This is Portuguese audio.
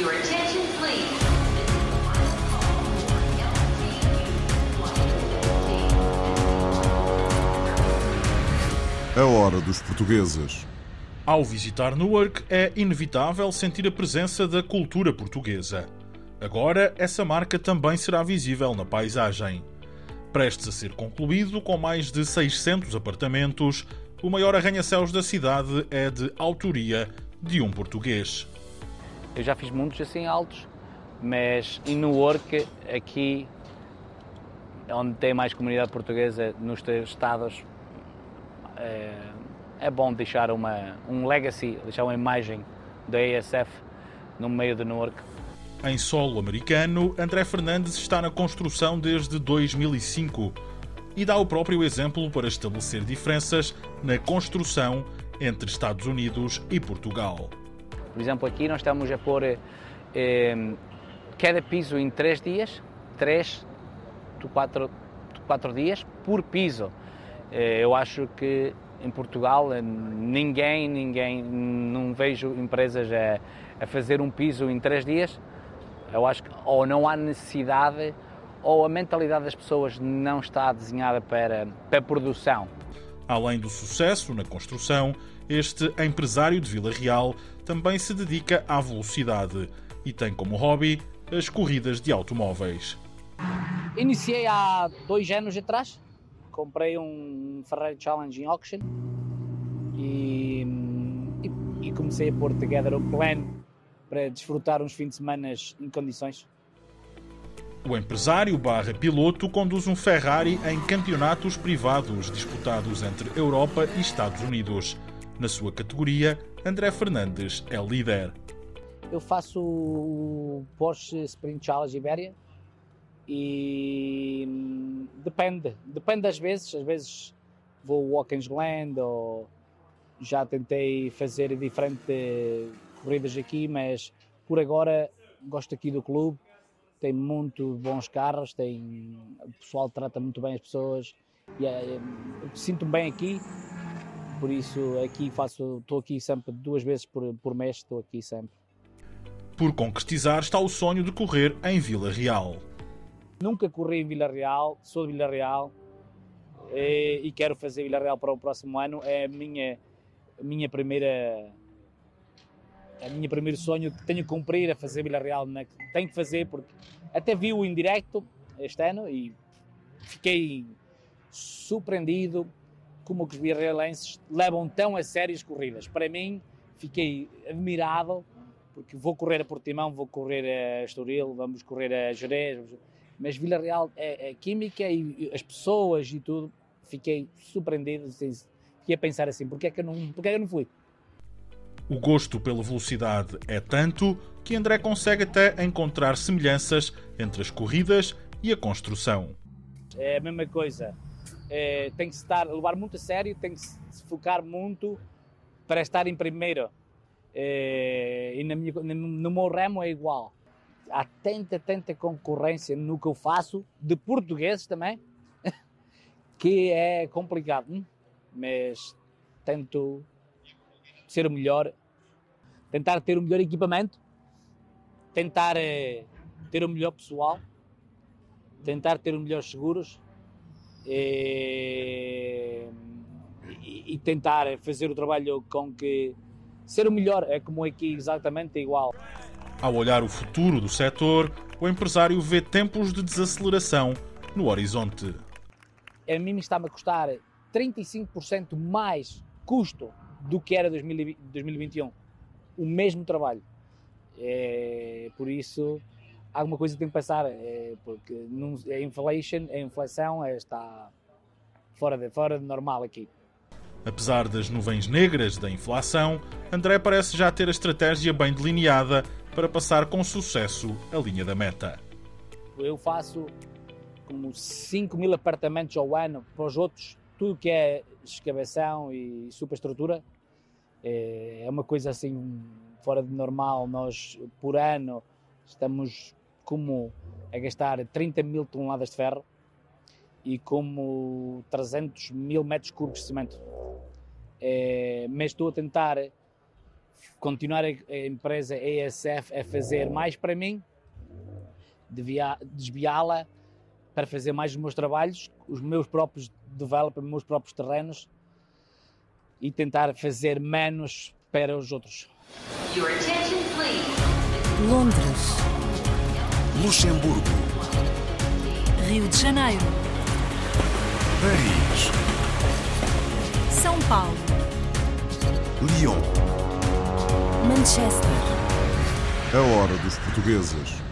Your attention, please. A hora dos portugueses. Ao visitar Newark, é inevitável sentir a presença da cultura portuguesa. Agora, essa marca também será visível na paisagem. Prestes a ser concluído, com mais de 600 apartamentos, o maior arranha-céus da cidade é de autoria de um português. Eu já fiz muitos assim altos, mas em Newark, aqui, onde tem mais comunidade portuguesa nos três estados, é, é bom deixar uma, um legacy, deixar uma imagem da ASF no meio de Newark. Em solo americano, André Fernandes está na construção desde 2005 e dá o próprio exemplo para estabelecer diferenças na construção entre Estados Unidos e Portugal. Por exemplo, aqui nós estamos a pôr eh, cada piso em três dias, três, quatro, quatro dias por piso. Eh, eu acho que em Portugal eh, ninguém, ninguém, não vejo empresas a, a fazer um piso em três dias. Eu acho que ou não há necessidade ou a mentalidade das pessoas não está desenhada para, para produção. Além do sucesso na construção, este empresário de Vila Real também se dedica à velocidade e tem como hobby as corridas de automóveis. Iniciei há dois anos atrás, comprei um Ferrari Challenge em auction e, e, e comecei a pôr together um plano para desfrutar uns fins de semana em condições. O empresário barra piloto conduz um Ferrari em campeonatos privados disputados entre Europa e Estados Unidos. Na sua categoria, André Fernandes é líder. Eu faço o Porsche Sprint Challenge Iberia e hum, depende, depende das vezes, às vezes vou ao Watkins Glen ou já tentei fazer diferentes corridas aqui, mas por agora gosto aqui do clube, tem muito bons carros, tem, o pessoal trata muito bem as pessoas e é, sinto-me bem aqui, por isso aqui faço, estou aqui sempre duas vezes por, por mês, estou aqui sempre. Por concretizar está o sonho de correr em Vila Real. Nunca corri em Vila Real, sou de Vila Real e, e quero fazer Vila Real para o próximo ano. É a minha, a minha primeira a minha primeiro sonho que tenho que cumprir a fazer Vila Real. Né? Tenho que fazer porque até vi o indireto este ano e fiquei surpreendido como os vilarrealenses levam tão a sério as corridas. Para mim, fiquei admirado porque vou correr a Portimão, vou correr a Estoril, vamos correr a Jerez, mas Vila Real é, é química e as pessoas e tudo, fiquei surpreendido, assim, fiquei a pensar assim, porque é que eu não, porque é que eu não fui? O gosto pela velocidade é tanto que André consegue até encontrar semelhanças entre as corridas e a construção. É a mesma coisa. É, tem que estar, levar muito a sério, tem que se focar muito para estar em primeiro. É, e na minha, no meu ramo é igual há tanta, tanta concorrência no que eu faço, de portugueses também, que é complicado. Hum? Mas tento ser o melhor, tentar ter o melhor equipamento, tentar eh, ter o melhor pessoal, tentar ter os melhores seguros e, e, e tentar fazer o trabalho com que ser o melhor é como aqui exatamente igual. Ao olhar o futuro do setor, o empresário vê tempos de desaceleração no horizonte. A mim está-me a custar 35% mais custo do que era 2021. O mesmo trabalho. É, por isso, alguma coisa tem que passar, é, porque a inflation, a inflação é, está fora de, fora de normal aqui. Apesar das nuvens negras da inflação, André parece já ter a estratégia bem delineada para passar com sucesso a linha da meta. Eu faço como 5 mil apartamentos ao ano para os outros, tudo que é escavação e superestrutura. É uma coisa assim fora de normal. Nós, por ano, estamos como a gastar 30 mil toneladas de ferro e como 300 mil metros cúbicos de cimento. É, mas estou a tentar continuar a, empresa ESF a fazer mais para mim, desviá-la para fazer mais os meus trabalhos, os meus próprios developers, os meus próprios terrenos e tentar fazer menos para os outros. Your attention, please. Londres, Luxemburgo, Rio de Janeiro, Paris, São Paulo, Lyon. Manchester, A hora dos portugueses.